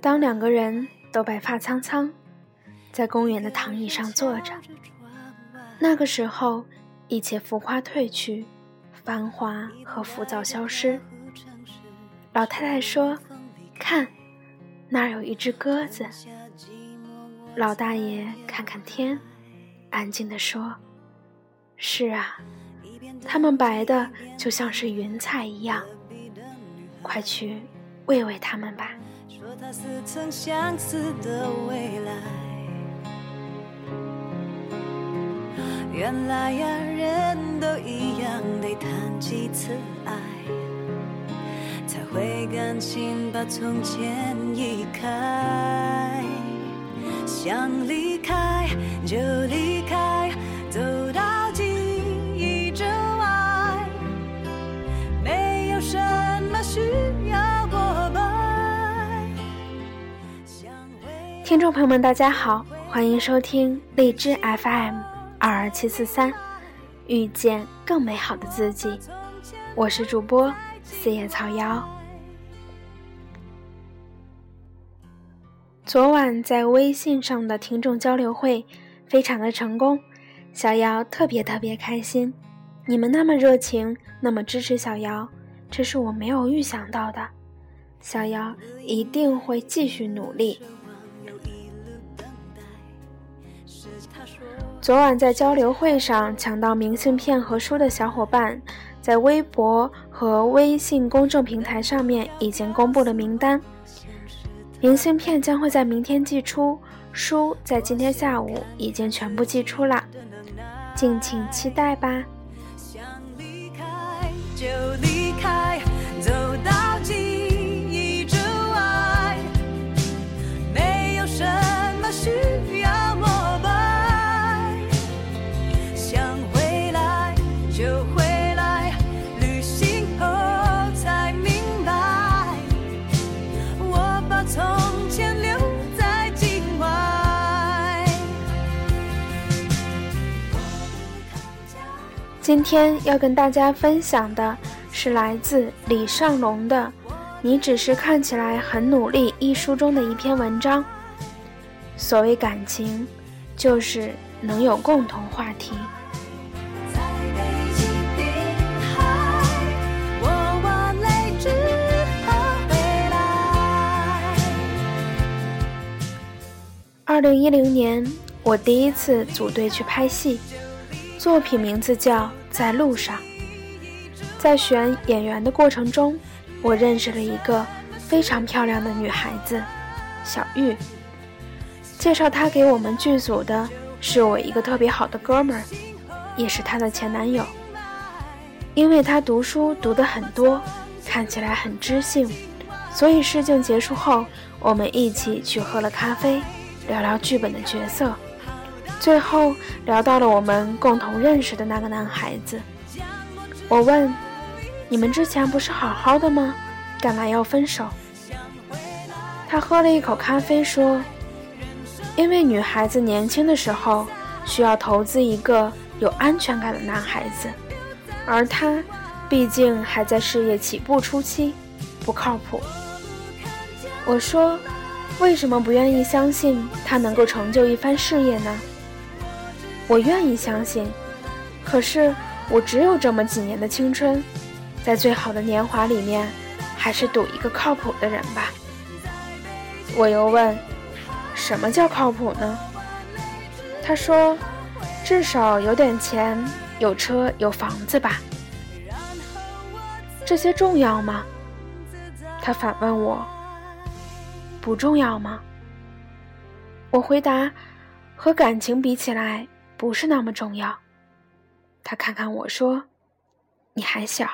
当两个人都白发苍苍，在公园的躺椅上坐着，那个时候，一切浮夸褪去，繁华和浮躁消失。老太太说：“看，那儿有一只鸽子。”老大爷看看天，安静地说：“是啊，它们白的就像是云彩一样。快去喂喂他们吧。”说他似曾相识的未来原来呀，人都一样，得谈几次爱。才会甘心把从前移开，想离开就离开，听众朋友们，大家好，欢迎收听荔枝 FM 二二七四三，遇见更美好的自己，我是主播。四叶草瑶，昨晚在微信上的听众交流会非常的成功，小瑶特别特别开心。你们那么热情，那么支持小瑶，这是我没有预想到的。小瑶一定会继续努力。昨晚在交流会上抢到明信片和书的小伙伴。在微博和微信公众平台上面已经公布了名单，明信片将会在明天寄出，书在今天下午已经全部寄出了，敬请期待吧。今天要跟大家分享的是来自李尚龙的《你只是看起来很努力》一书中的一篇文章。所谓感情，就是能有共同话题。二零一零年，我第一次组队去拍戏，作品名字叫。在路上，在选演员的过程中，我认识了一个非常漂亮的女孩子，小玉。介绍她给我们剧组的是我一个特别好的哥们儿，也是她的前男友。因为她读书读得很多，看起来很知性，所以试镜结束后，我们一起去喝了咖啡，聊聊剧本的角色。最后聊到了我们共同认识的那个男孩子，我问：“你们之前不是好好的吗？干嘛要分手？”他喝了一口咖啡说：“因为女孩子年轻的时候需要投资一个有安全感的男孩子，而他毕竟还在事业起步初期，不靠谱。”我说：“为什么不愿意相信他能够成就一番事业呢？”我愿意相信，可是我只有这么几年的青春，在最好的年华里面，还是赌一个靠谱的人吧。我又问，什么叫靠谱呢？他说，至少有点钱，有车有房子吧。这些重要吗？他反问我，不重要吗？我回答，和感情比起来。不是那么重要。他看看我说：“你还小。”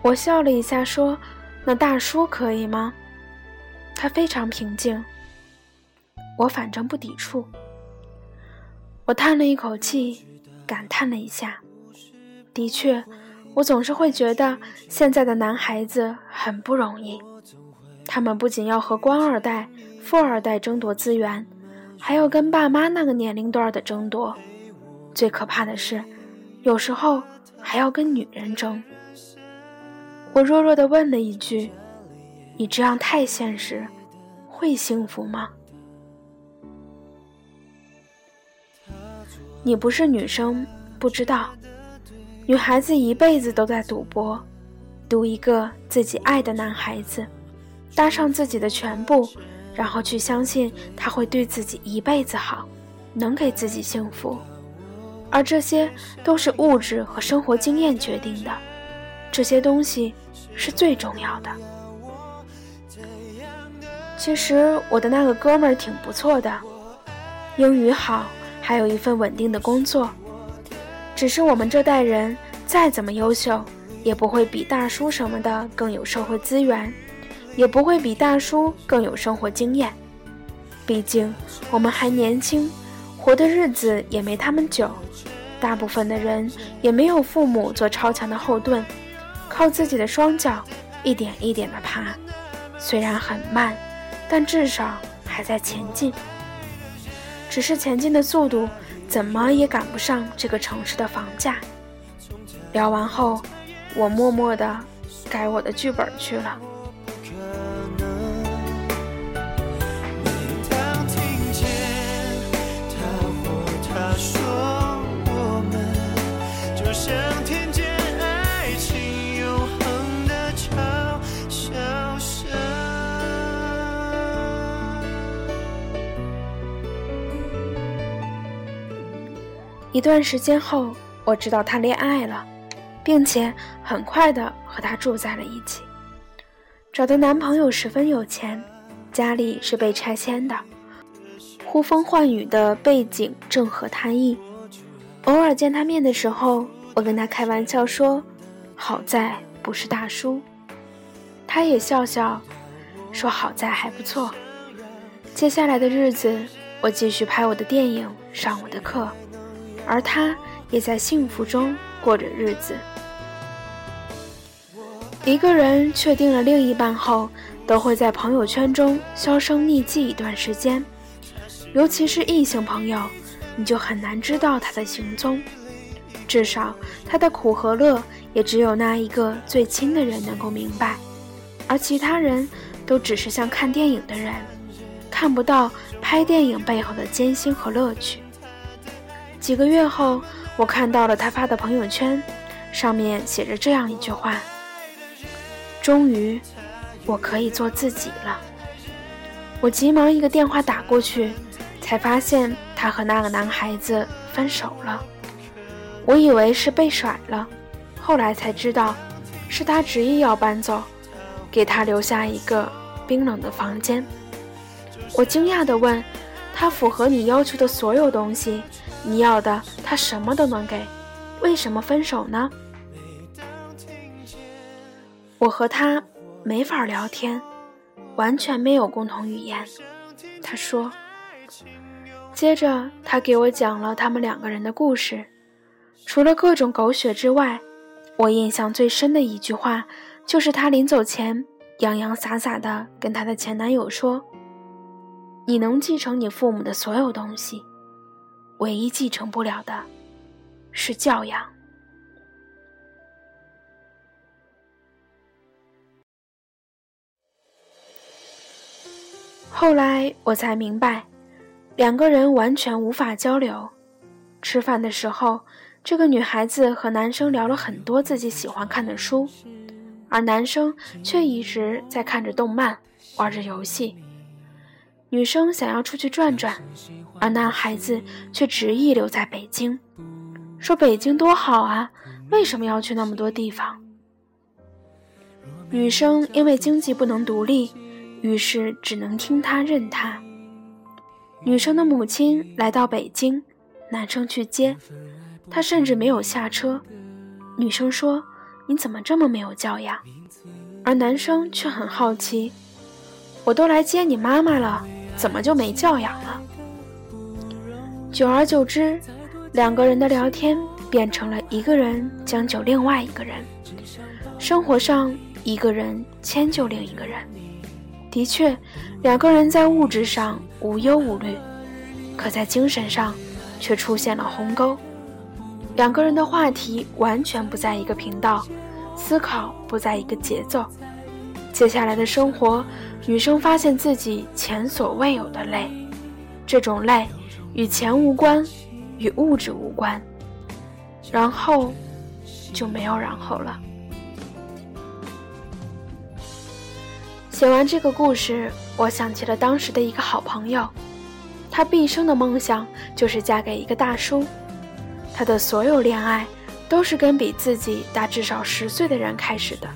我笑了一下说：“那大叔可以吗？”他非常平静。我反正不抵触。我叹了一口气，感叹了一下：“的确。”我总是会觉得现在的男孩子很不容易，他们不仅要和官二代、富二代争夺资源，还要跟爸妈那个年龄段的争夺。最可怕的是，有时候还要跟女人争。我弱弱地问了一句：“你这样太现实，会幸福吗？”你不是女生，不知道，女孩子一辈子都在赌博，赌一个自己爱的男孩子，搭上自己的全部，然后去相信他会对自己一辈子好，能给自己幸福，而这些都是物质和生活经验决定的，这些东西是最重要的。其实我的那个哥们儿挺不错的，英语好。还有一份稳定的工作，只是我们这代人再怎么优秀，也不会比大叔什么的更有社会资源，也不会比大叔更有生活经验。毕竟我们还年轻，活的日子也没他们久。大部分的人也没有父母做超强的后盾，靠自己的双脚一点一点的爬，虽然很慢，但至少还在前进。只是前进的速度怎么也赶不上这个城市的房价。聊完后，我默默地改我的剧本去了。一段时间后，我知道她恋爱了，并且很快的和他住在了一起。找的男朋友十分有钱，家里是被拆迁的，呼风唤雨的背景正合他意。偶尔见他面的时候，我跟他开玩笑说：“好在不是大叔。”他也笑笑，说：“好在还不错。”接下来的日子，我继续拍我的电影，上我的课。而他也在幸福中过着日子。一个人确定了另一半后，都会在朋友圈中销声匿迹一段时间，尤其是异性朋友，你就很难知道他的行踪。至少他的苦和乐，也只有那一个最亲的人能够明白，而其他人都只是像看电影的人，看不到拍电影背后的艰辛和乐趣。几个月后，我看到了他发的朋友圈，上面写着这样一句话：“终于，我可以做自己了。”我急忙一个电话打过去，才发现他和那个男孩子分手了。我以为是被甩了，后来才知道，是他执意要搬走，给他留下一个冰冷的房间。我惊讶地问：“他符合你要求的所有东西？”你要的他什么都能给，为什么分手呢？我和他没法聊天，完全没有共同语言。他说，接着他给我讲了他们两个人的故事。除了各种狗血之外，我印象最深的一句话，就是他临走前洋洋洒洒的跟他的前男友说：“你能继承你父母的所有东西。”唯一继承不了的，是教养。后来我才明白，两个人完全无法交流。吃饭的时候，这个女孩子和男生聊了很多自己喜欢看的书，而男生却一直在看着动漫，玩着游戏。女生想要出去转转。而男孩子却执意留在北京，说：“北京多好啊，为什么要去那么多地方？”女生因为经济不能独立，于是只能听他任他。女生的母亲来到北京，男生去接，他甚至没有下车。女生说：“你怎么这么没有教养？”而男生却很好奇：“我都来接你妈妈了，怎么就没教养了？”久而久之，两个人的聊天变成了一个人将就另外一个人，生活上一个人迁就另一个人。的确，两个人在物质上无忧无虑，可在精神上却出现了鸿沟。两个人的话题完全不在一个频道，思考不在一个节奏。接下来的生活，女生发现自己前所未有的累，这种累与钱无关，与物质无关。然后就没有然后了。写完这个故事，我想起了当时的一个好朋友，他毕生的梦想就是嫁给一个大叔，他的所有恋爱都是跟比自己大至少十岁的人开始的。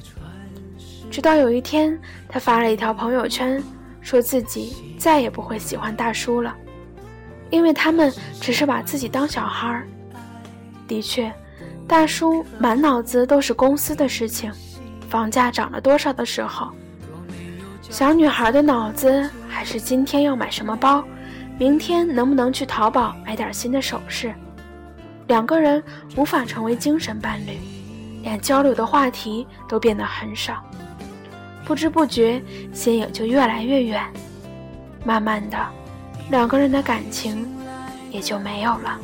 直到有一天，他发了一条朋友圈，说自己再也不会喜欢大叔了，因为他们只是把自己当小孩儿。的确，大叔满脑子都是公司的事情，房价涨了多少的时候。小女孩的脑子还是今天要买什么包，明天能不能去淘宝买点新的首饰。两个人无法成为精神伴侣，连交流的话题都变得很少。不知不觉，心也就越来越远。慢慢的，两个人的感情也就没有了。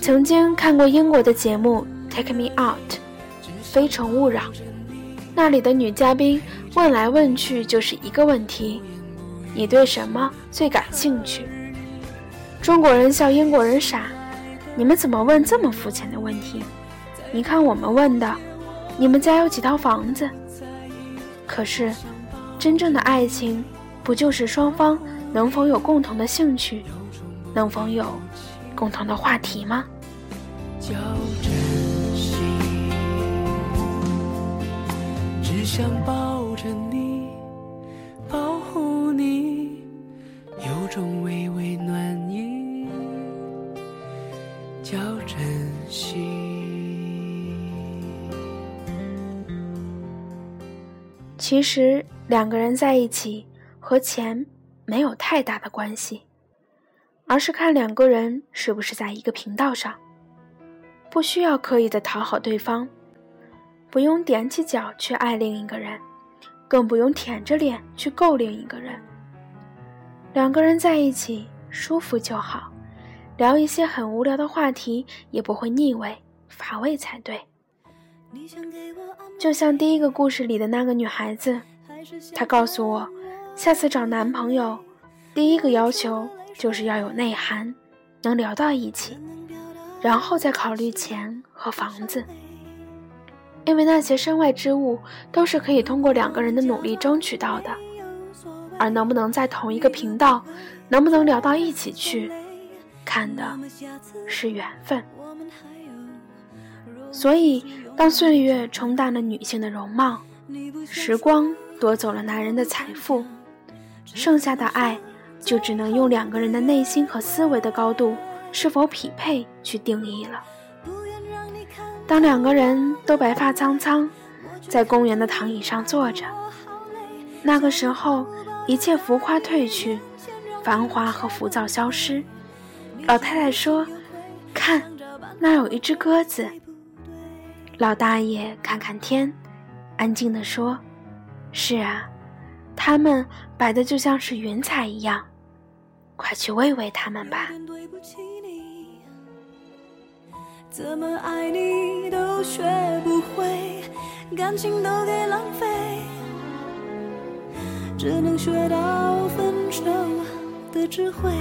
曾经看过英国的节目《Take Me Out》，《非诚勿扰》。那里的女嘉宾问来问去就是一个问题：你对什么最感兴趣？中国人笑英国人傻，你们怎么问这么肤浅的问题？你看我们问的，你们家有几套房子？可是，真正的爱情，不就是双方能否有共同的兴趣，能否有共同的话题吗？想抱着你，保护你，有种微微暖意，叫珍惜。其实两个人在一起和钱没有太大的关系，而是看两个人是不是在一个频道上，不需要刻意的讨好对方。不用踮起脚去爱另一个人，更不用舔着脸去够另一个人。两个人在一起舒服就好，聊一些很无聊的话题也不会腻味乏味才对。就像第一个故事里的那个女孩子，她告诉我，下次找男朋友，第一个要求就是要有内涵，能聊到一起，然后再考虑钱和房子。因为那些身外之物都是可以通过两个人的努力争取到的，而能不能在同一个频道，能不能聊到一起去，看的是缘分。所以，当岁月冲淡了女性的容貌，时光夺走了男人的财富，剩下的爱就只能用两个人的内心和思维的高度是否匹配去定义了。当两个人都白发苍苍，在公园的躺椅上坐着，那个时候一切浮夸褪去，繁华和浮躁消失。老太太说：“看，那有一只鸽子。”老大爷看看天，安静地说：“是啊，它们白的就像是云彩一样，快去喂喂它们吧。”怎么爱你都学不会，感情都给浪费，只能学到分手的智慧。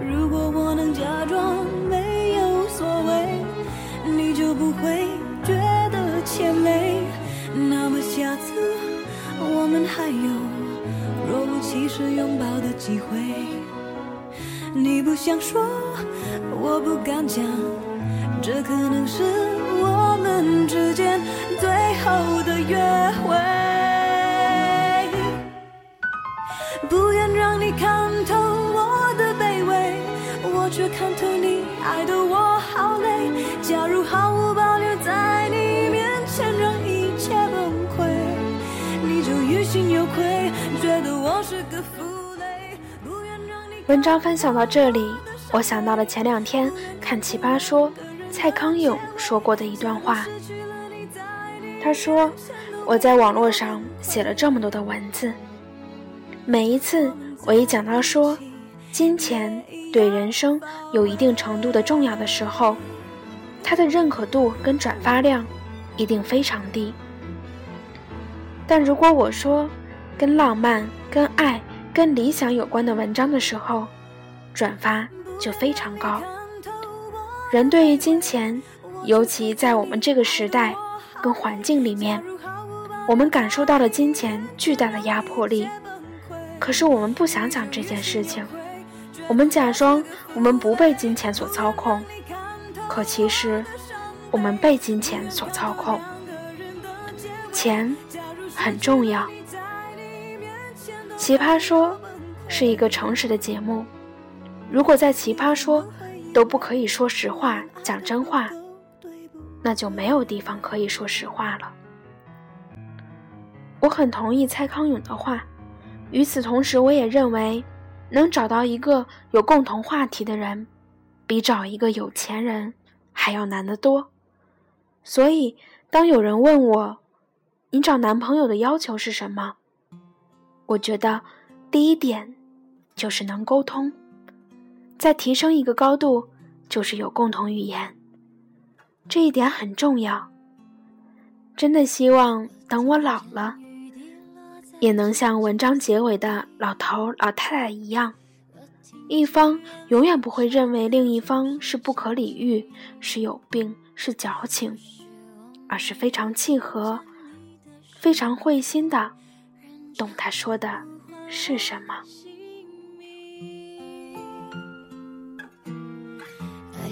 如果我能假想说，我不敢讲，这可能是我们之间最后的约会。不愿让你看透我的卑微，我却看透你爱的我好累。假如毫无保留在你面前让一切崩溃，你就于心有愧，觉得我是个负。文章分享到这里，我想到了前两天看《奇葩说》，蔡康永说过的一段话。他说：“我在网络上写了这么多的文字，每一次我一讲到说金钱对人生有一定程度的重要的时候，它的认可度跟转发量一定非常低。但如果我说跟浪漫、跟爱、跟理想有关的文章的时候，转发就非常高。人对于金钱，尤其在我们这个时代跟环境里面，我们感受到了金钱巨大的压迫力。可是我们不想讲这件事情，我们假装我们不被金钱所操控，可其实我们被金钱所操控。钱很重要。奇葩说是一个诚实的节目。如果在奇葩说都不可以说实话、讲真话，那就没有地方可以说实话了。我很同意蔡康永的话，与此同时，我也认为，能找到一个有共同话题的人，比找一个有钱人还要难得多。所以，当有人问我，你找男朋友的要求是什么？我觉得，第一点就是能沟通。再提升一个高度，就是有共同语言，这一点很重要。真的希望等我老了，也能像文章结尾的老头老太太一样，一方永远不会认为另一方是不可理喻、是有病、是矫情，而是非常契合、非常会心的懂他说的是什么。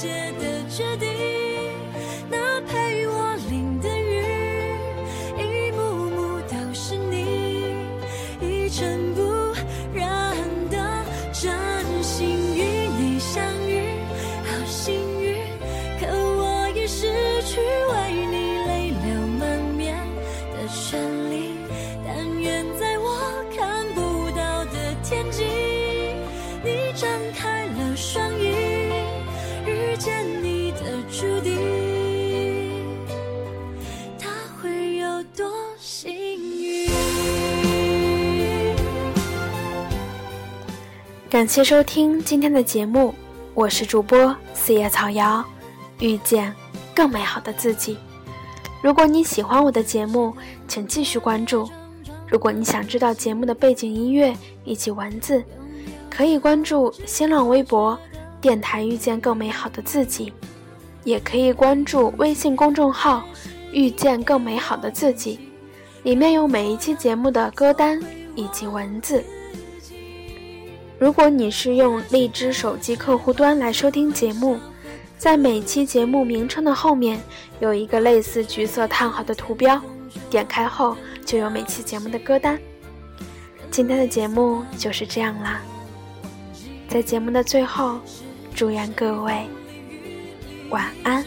界的决定，感谢收听今天的节目，我是主播四叶草瑶，遇见更美好的自己。如果你喜欢我的节目，请继续关注。如果你想知道节目的背景音乐以及文字，可以关注新浪微博“电台遇见更美好的自己”，也可以关注微信公众号“遇见更美好的自己”，里面有每一期节目的歌单以及文字。如果你是用荔枝手机客户端来收听节目，在每期节目名称的后面有一个类似橘色叹号的图标，点开后就有每期节目的歌单。今天的节目就是这样啦，在节目的最后，祝愿各位晚安。